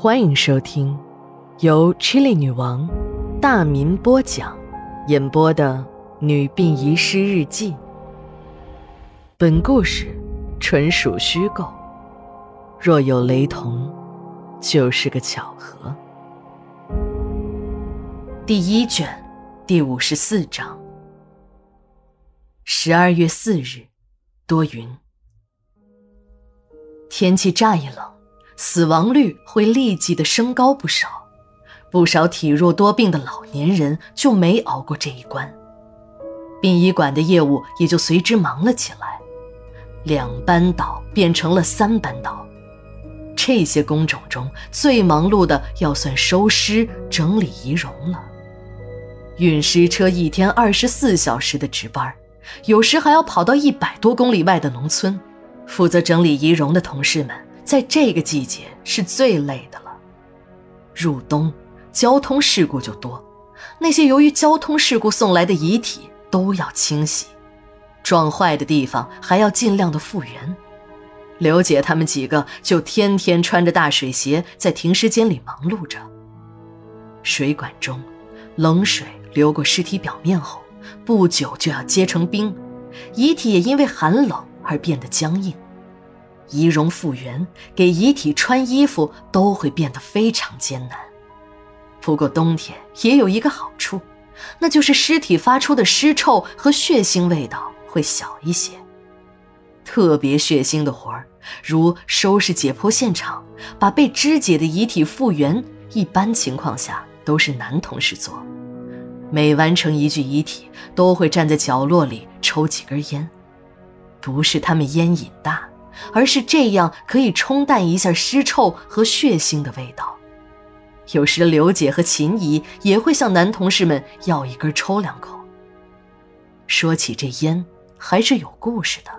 欢迎收听由 Chili 女王大民播讲、演播的《女病遗失日记》。本故事纯属虚构，若有雷同，就是个巧合。第一卷第五十四章。十二月四日，多云，天气乍一冷。死亡率会立即的升高不少，不少体弱多病的老年人就没熬过这一关，殡仪馆的业务也就随之忙了起来，两班倒变成了三班倒。这些工种中最忙碌的要算收尸整理仪容了，运尸车一天二十四小时的值班，有时还要跑到一百多公里外的农村，负责整理仪容的同事们。在这个季节是最累的了。入冬，交通事故就多，那些由于交通事故送来的遗体都要清洗，撞坏的地方还要尽量的复原。刘姐他们几个就天天穿着大水鞋在停尸间里忙碌着。水管中，冷水流过尸体表面后，不久就要结成冰，遗体也因为寒冷而变得僵硬。仪容复原，给遗体穿衣服都会变得非常艰难。不过冬天也有一个好处，那就是尸体发出的尸臭和血腥味道会小一些。特别血腥的活儿，如收拾解剖现场、把被肢解的遗体复原，一般情况下都是男同事做。每完成一具遗体，都会站在角落里抽几根烟，不是他们烟瘾大。而是这样可以冲淡一下尸臭和血腥的味道。有时刘姐和秦姨也会向男同事们要一根抽两口。说起这烟，还是有故事的。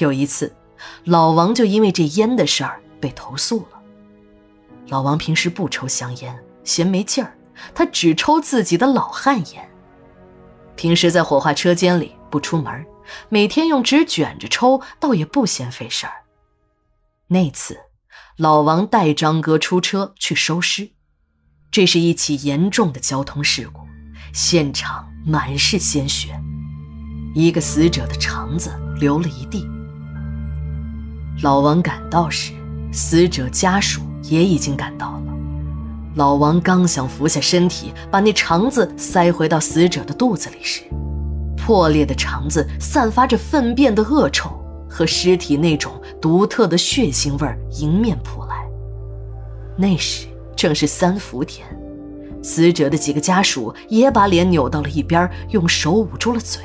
有一次，老王就因为这烟的事儿被投诉了。老王平时不抽香烟，嫌没劲儿，他只抽自己的老汉烟。平时在火化车间里不出门。每天用纸卷着抽，倒也不嫌费事儿。那次，老王带张哥出车去收尸，这是一起严重的交通事故，现场满是鲜血，一个死者的肠子流了一地。老王赶到时，死者家属也已经赶到了。老王刚想俯下身体把那肠子塞回到死者的肚子里时，破裂的肠子散发着粪便的恶臭和尸体那种独特的血腥味迎面扑来。那时正是三伏天，死者的几个家属也把脸扭到了一边，用手捂住了嘴。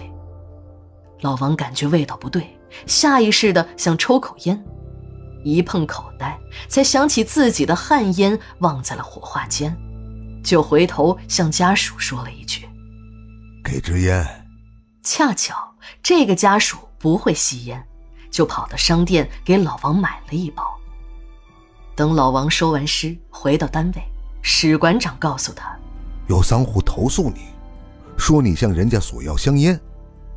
老王感觉味道不对，下意识的想抽口烟，一碰口袋，才想起自己的旱烟忘在了火化间，就回头向家属说了一句：“给支烟。”恰巧这个家属不会吸烟，就跑到商店给老王买了一包。等老王收完尸回到单位，史馆长告诉他，有商户投诉你，说你向人家索要香烟，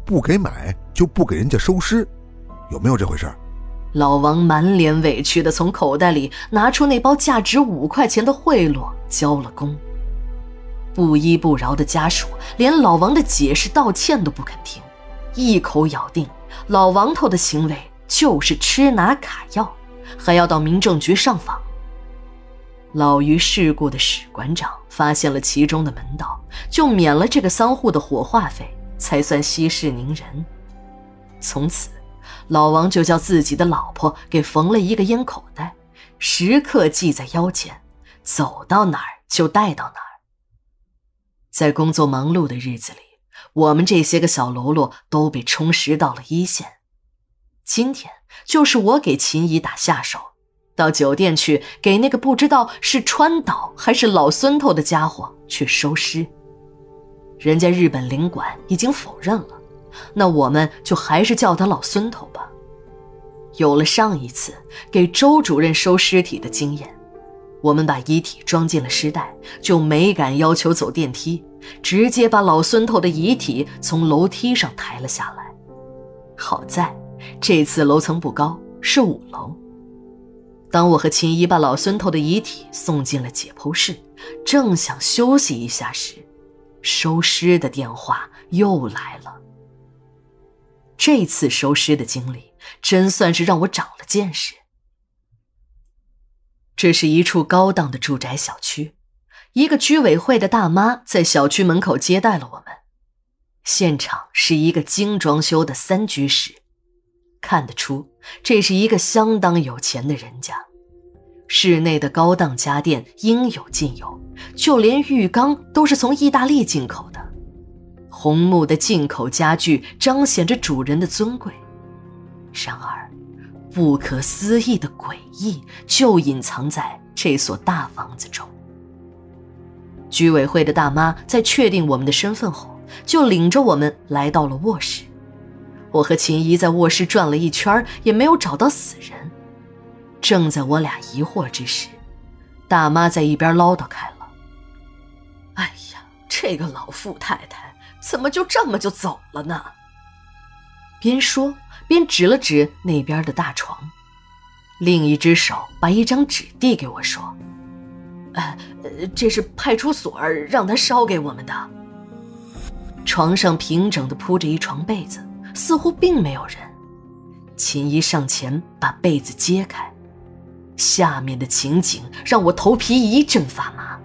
不给买就不给人家收尸，有没有这回事？老王满脸委屈的从口袋里拿出那包价值五块钱的贿赂，交了工。不依不饶的家属连老王的解释道歉都不肯听，一口咬定老王头的行为就是吃拿卡要，还要到民政局上访。老于世故的史馆长发现了其中的门道，就免了这个丧户的火化费，才算息事宁人。从此，老王就叫自己的老婆给缝了一个烟口袋，时刻系在腰间，走到哪儿就带到哪儿。在工作忙碌的日子里，我们这些个小喽啰都被充实到了一线。今天就是我给秦姨打下手，到酒店去给那个不知道是川岛还是老孙头的家伙去收尸。人家日本领馆已经否认了，那我们就还是叫他老孙头吧。有了上一次给周主任收尸体的经验。我们把遗体装进了尸袋，就没敢要求走电梯，直接把老孙头的遗体从楼梯上抬了下来。好在这次楼层不高，是五楼。当我和秦姨把老孙头的遗体送进了解剖室，正想休息一下时，收尸的电话又来了。这次收尸的经历真算是让我长了见识。这是一处高档的住宅小区，一个居委会的大妈在小区门口接待了我们。现场是一个精装修的三居室，看得出这是一个相当有钱的人家。室内的高档家电应有尽有，就连浴缸都是从意大利进口的。红木的进口家具彰显着主人的尊贵。然而，不可思议的诡异就隐藏在这所大房子中。居委会的大妈在确定我们的身份后。就领着我们来到了卧室，我和秦姨在卧室转了一圈，也没有找到死人。正在我俩疑惑之时，大妈在一边唠叨开了：“哎呀，这个老富太太怎么就这么就走了呢？”边说边指了指那边的大床，另一只手把一张纸递给我说：“呃，这是派出所让他捎给我们的。”床上平整的铺着一床被子，似乎并没有人。秦姨上前把被子揭开，下面的情景让我头皮一阵发麻。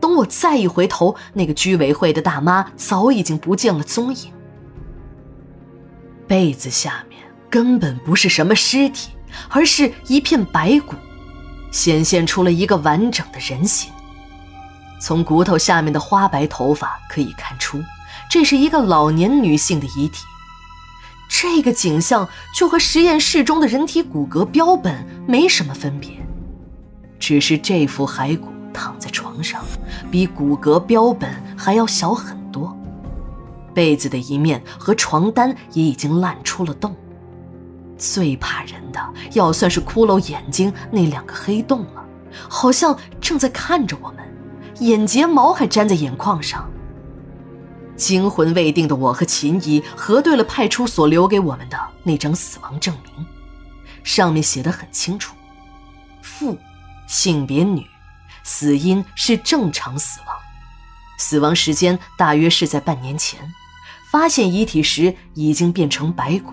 等我再一回头，那个居委会的大妈早已经不见了踪影。被子下面根本不是什么尸体，而是一片白骨，显现出了一个完整的人形。从骨头下面的花白头发可以看出。这是一个老年女性的遗体，这个景象就和实验室中的人体骨骼标本没什么分别，只是这副骸骨躺在床上，比骨骼标本还要小很，被子的一面和床单也已经烂出了洞，最怕人的要算是骷髅眼睛那两个黑洞了，好像正在看着我们，眼睫毛还粘在眼眶上。惊魂未定的我和秦姨核对了派出所留给我们的那张死亡证明，上面写的很清楚：父，性别女，死因是正常死亡，死亡时间大约是在半年前，发现遗体时已经变成白骨。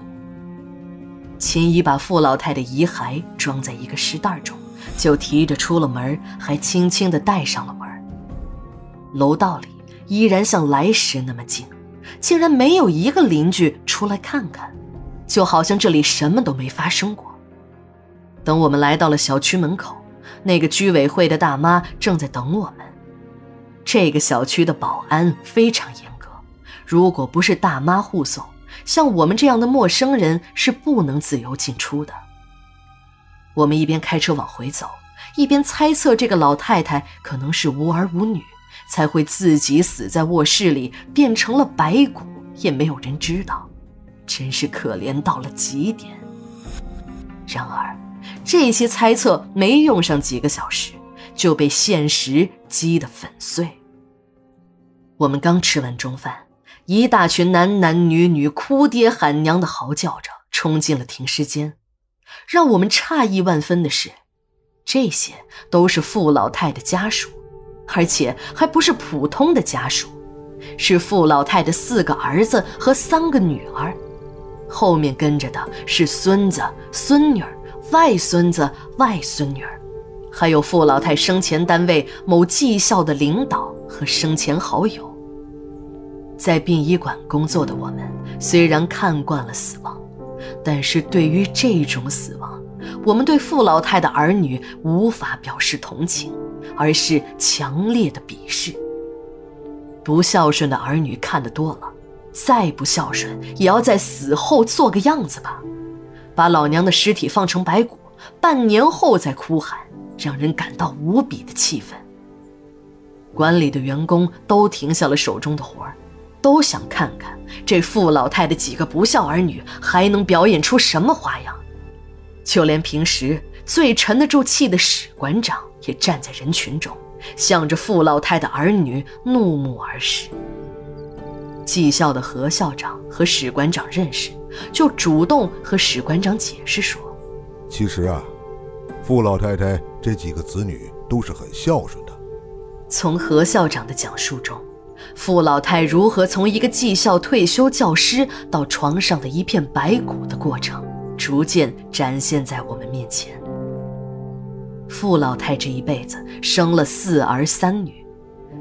秦姨把傅老太的遗骸装在一个尸袋中，就提着出了门，还轻轻地带上了门。楼道里。依然像来时那么静，竟然没有一个邻居出来看看，就好像这里什么都没发生过。等我们来到了小区门口，那个居委会的大妈正在等我们。这个小区的保安非常严格，如果不是大妈护送，像我们这样的陌生人是不能自由进出的。我们一边开车往回走，一边猜测这个老太太可能是无儿无女。才会自己死在卧室里，变成了白骨，也没有人知道，真是可怜到了极点。然而，这些猜测没用上几个小时，就被现实击得粉碎。我们刚吃完中饭，一大群男男女女哭爹喊娘的嚎叫着冲进了停尸间。让我们诧异万分的是，这些都是傅老太的家属。而且还不是普通的家属，是傅老太的四个儿子和三个女儿，后面跟着的是孙子、孙女、外孙子、外孙女，还有傅老太生前单位某技校的领导和生前好友。在殡仪馆工作的我们，虽然看惯了死亡，但是对于这种死亡，我们对傅老太的儿女无法表示同情。而是强烈的鄙视。不孝顺的儿女看得多了，再不孝顺也要在死后做个样子吧，把老娘的尸体放成白骨，半年后再哭喊，让人感到无比的气愤。馆里的员工都停下了手中的活儿，都想看看这傅老太的几个不孝儿女还能表演出什么花样。就连平时最沉得住气的史馆长。也站在人群中，向着傅老太的儿女怒目而视。技校的何校长和史馆长认识，就主动和史馆长解释说：“其实啊，傅老太太这几个子女都是很孝顺的。从何校长的讲述中，傅老太如何从一个技校退休教师到床上的一片白骨的过程，逐渐展现在我们面前。傅老太这一辈子生了四儿三女，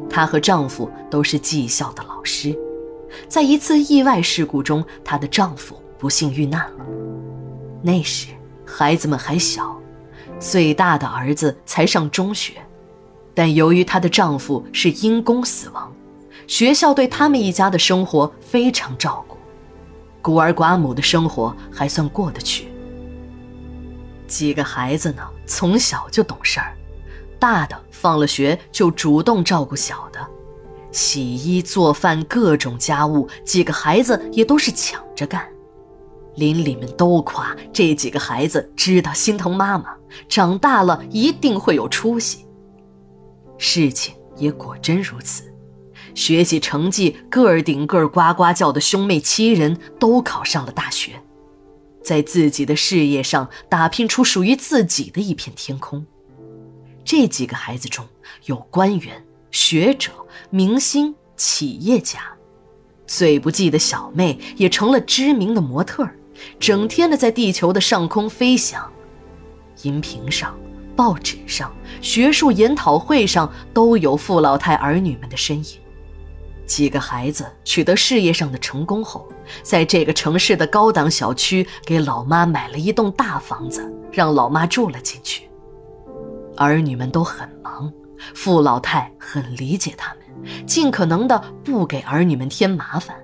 她和丈夫都是技校的老师。在一次意外事故中，她的丈夫不幸遇难了。那时孩子们还小，最大的儿子才上中学，但由于她的丈夫是因公死亡，学校对他们一家的生活非常照顾，孤儿寡母的生活还算过得去。几个孩子呢，从小就懂事儿，大的放了学就主动照顾小的。洗衣做饭，各种家务，几个孩子也都是抢着干。邻里们都夸这几个孩子知道心疼妈妈，长大了一定会有出息。事情也果真如此，学习成绩个儿顶个儿呱呱叫的兄妹七人都考上了大学，在自己的事业上打拼出属于自己的一片天空。这几个孩子中有官员。学者、明星、企业家，最不济的小妹也成了知名的模特儿，整天的在地球的上空飞翔。荧屏上、报纸上、学术研讨会上都有傅老太儿女们的身影。几个孩子取得事业上的成功后，在这个城市的高档小区给老妈买了一栋大房子，让老妈住了进去。儿女们都很忙。傅老太很理解他们，尽可能的不给儿女们添麻烦。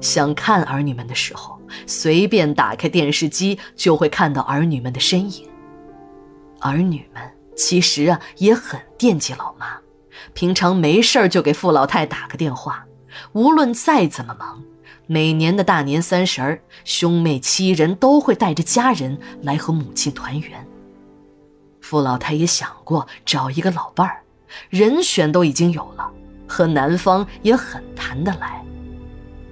想看儿女们的时候，随便打开电视机就会看到儿女们的身影。儿女们其实啊也很惦记老妈，平常没事儿就给傅老太打个电话。无论再怎么忙，每年的大年三十儿，兄妹七人都会带着家人来和母亲团圆。傅老太也想过找一个老伴儿，人选都已经有了，和男方也很谈得来，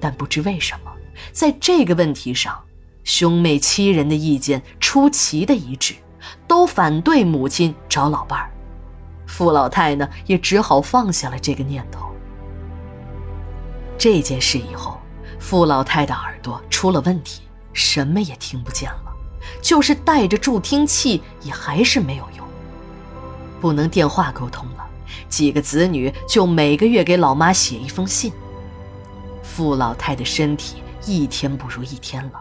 但不知为什么，在这个问题上，兄妹七人的意见出奇的一致，都反对母亲找老伴儿。傅老太呢，也只好放下了这个念头。这件事以后，傅老太的耳朵出了问题，什么也听不见了。就是带着助听器也还是没有用，不能电话沟通了。几个子女就每个月给老妈写一封信。傅老太的身体一天不如一天了，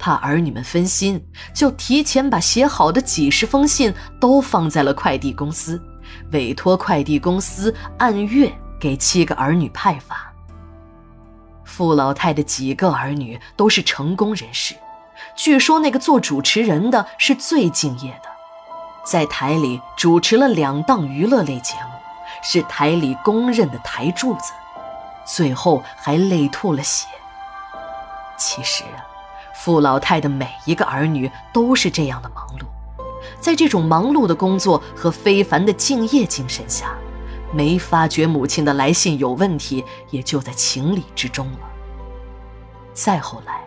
怕儿女们分心，就提前把写好的几十封信都放在了快递公司，委托快递公司按月给七个儿女派发。傅老太的几个儿女都是成功人士。据说那个做主持人的是最敬业的，在台里主持了两档娱乐类节目，是台里公认的台柱子，最后还累吐了血。其实啊，傅老太的每一个儿女都是这样的忙碌，在这种忙碌的工作和非凡的敬业精神下，没发觉母亲的来信有问题，也就在情理之中了。再后来。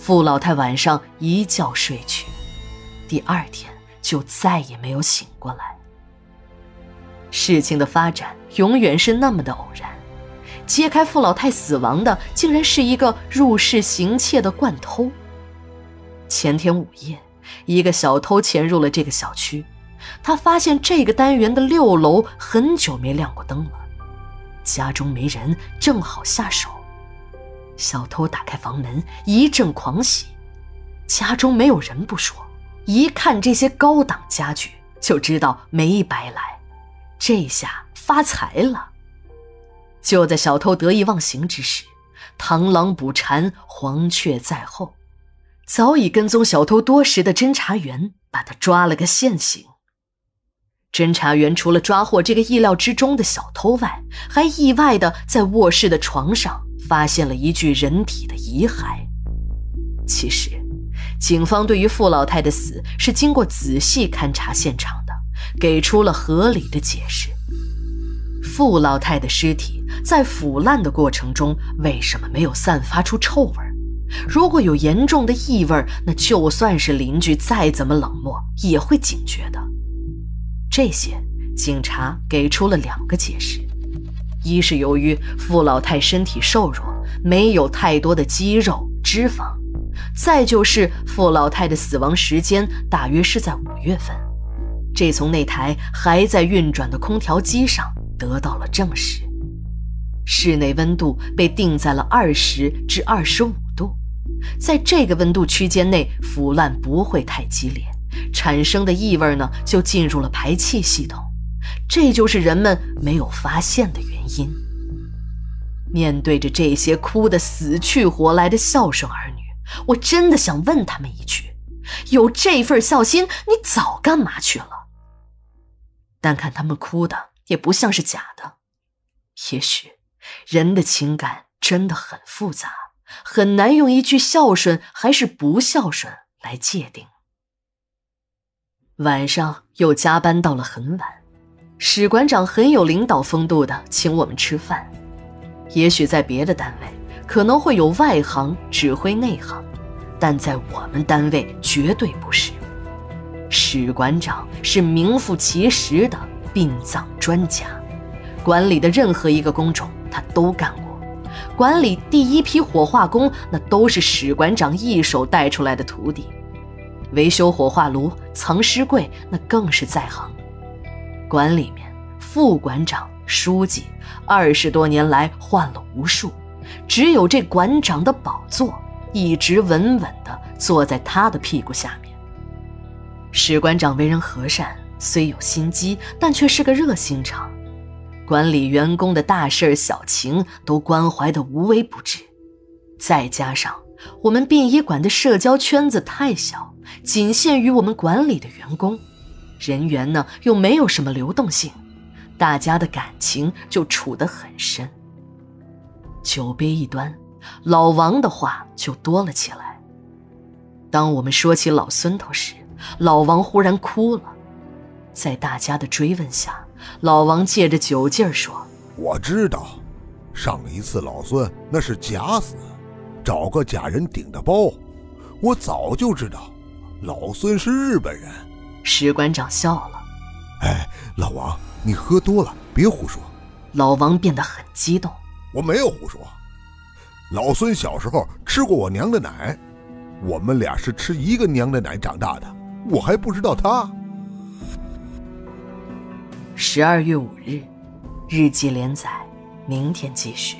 傅老太晚上一觉睡去，第二天就再也没有醒过来。事情的发展永远是那么的偶然，揭开傅老太死亡的，竟然是一个入室行窃的惯偷。前天午夜，一个小偷潜入了这个小区，他发现这个单元的六楼很久没亮过灯了，家中没人，正好下手。小偷打开房门，一阵狂喜，家中没有人不说，一看这些高档家具，就知道没白来，这下发财了。就在小偷得意忘形之时，螳螂捕蝉，黄雀在后，早已跟踪小偷多时的侦查员把他抓了个现行。侦查员除了抓获这个意料之中的小偷外，还意外的在卧室的床上。发现了一具人体的遗骸。其实，警方对于傅老太的死是经过仔细勘察现场的，给出了合理的解释。傅老太的尸体在腐烂的过程中为什么没有散发出臭味？如果有严重的异味，那就算是邻居再怎么冷漠，也会警觉的。这些警察给出了两个解释：一是由于傅老太身体瘦弱，没有太多的肌肉脂肪；再就是傅老太的死亡时间大约是在五月份，这从那台还在运转的空调机上得到了证实。室内温度被定在了二十至二十五，在这个温度区间内，腐烂不会太激烈，产生的异味呢就进入了排气系统，这就是人们没有发现的原因。面对着这些哭得死去活来的孝顺儿女，我真的想问他们一句：有这份孝心，你早干嘛去了？但看他们哭的也不像是假的，也许。人的情感真的很复杂，很难用一句孝顺还是不孝顺来界定。晚上又加班到了很晚，史馆长很有领导风度的请我们吃饭。也许在别的单位可能会有外行指挥内行，但在我们单位绝对不是。史馆长是名副其实的殡葬专家，管理的任何一个工种。他都干过，管理第一批火化工，那都是史馆长一手带出来的徒弟；维修火化炉、藏尸柜，那更是在行。馆里面，副馆长、书记，二十多年来换了无数，只有这馆长的宝座一直稳稳地坐在他的屁股下面。史馆长为人和善，虽有心机，但却是个热心肠。管理员工的大事小情都关怀的无微不至，再加上我们殡仪馆的社交圈子太小，仅限于我们管理的员工，人员呢又没有什么流动性，大家的感情就处得很深。酒杯一端，老王的话就多了起来。当我们说起老孙头时，老王忽然哭了，在大家的追问下。老王借着酒劲儿说：“我知道，上一次老孙那是假死，找个假人顶着包。我早就知道，老孙是日本人。”史馆长笑了：“哎，老王，你喝多了，别胡说。”老王变得很激动：“我没有胡说，老孙小时候吃过我娘的奶，我们俩是吃一个娘的奶长大的，我还不知道他。”十二月五日，日记连载，明天继续。